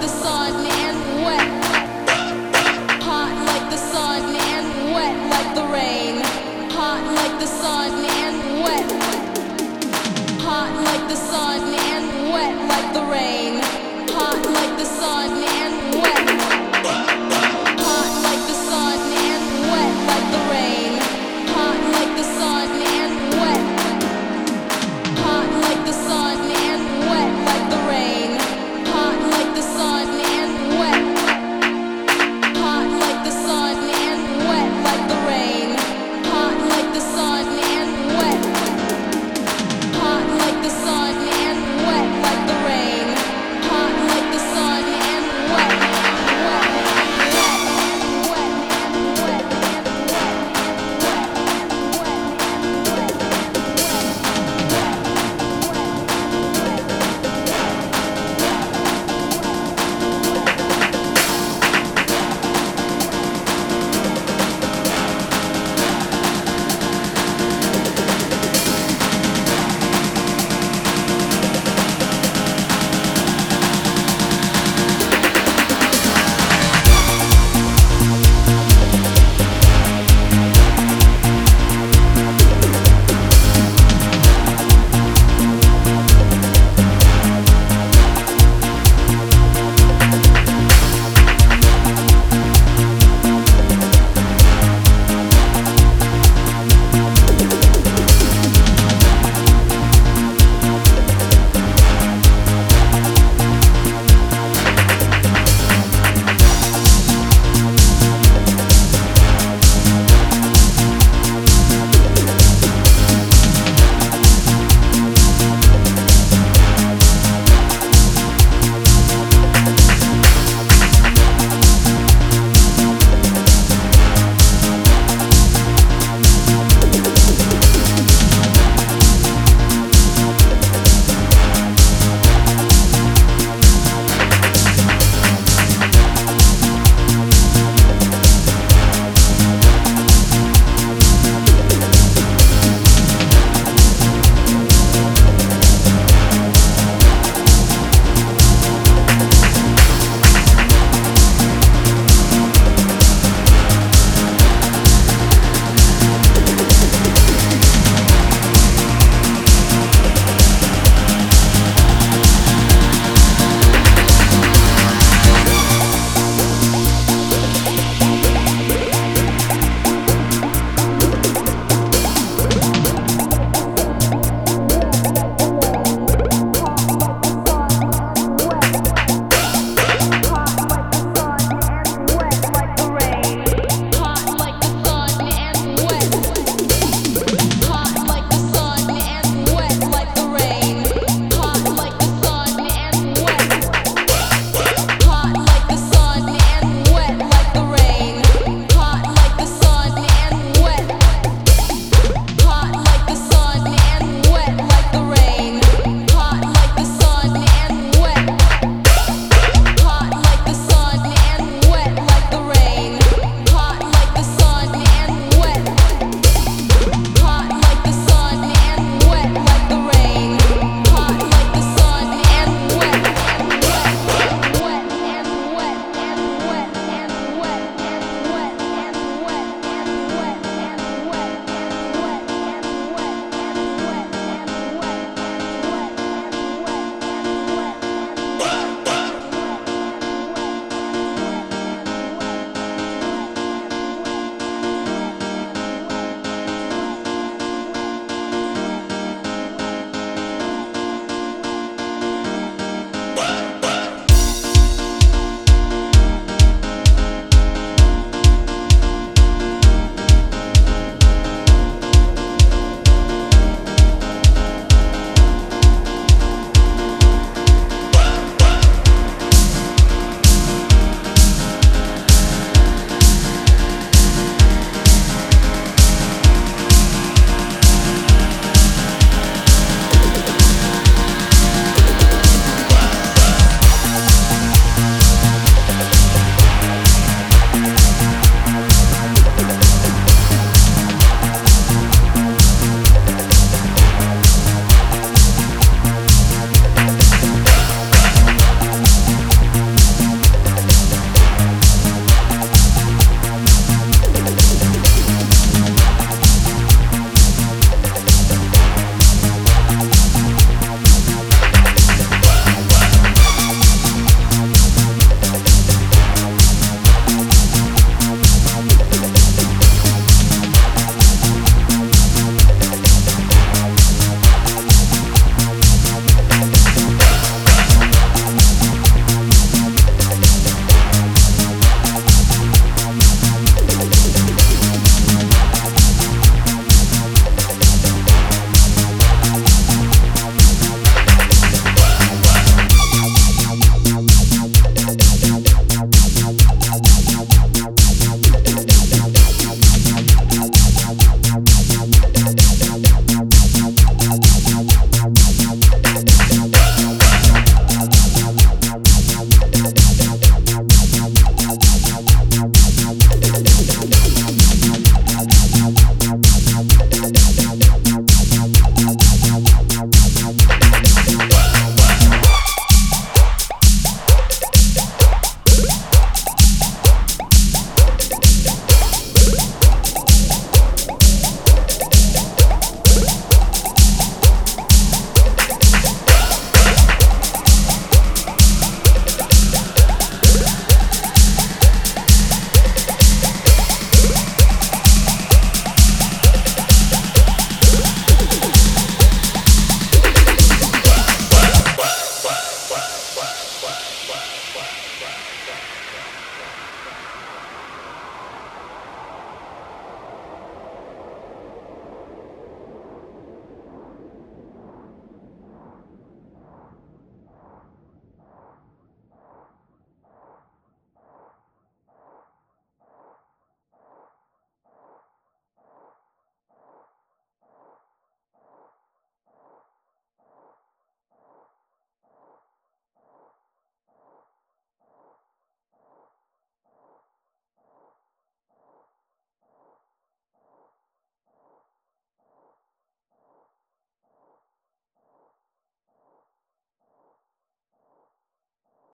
the sun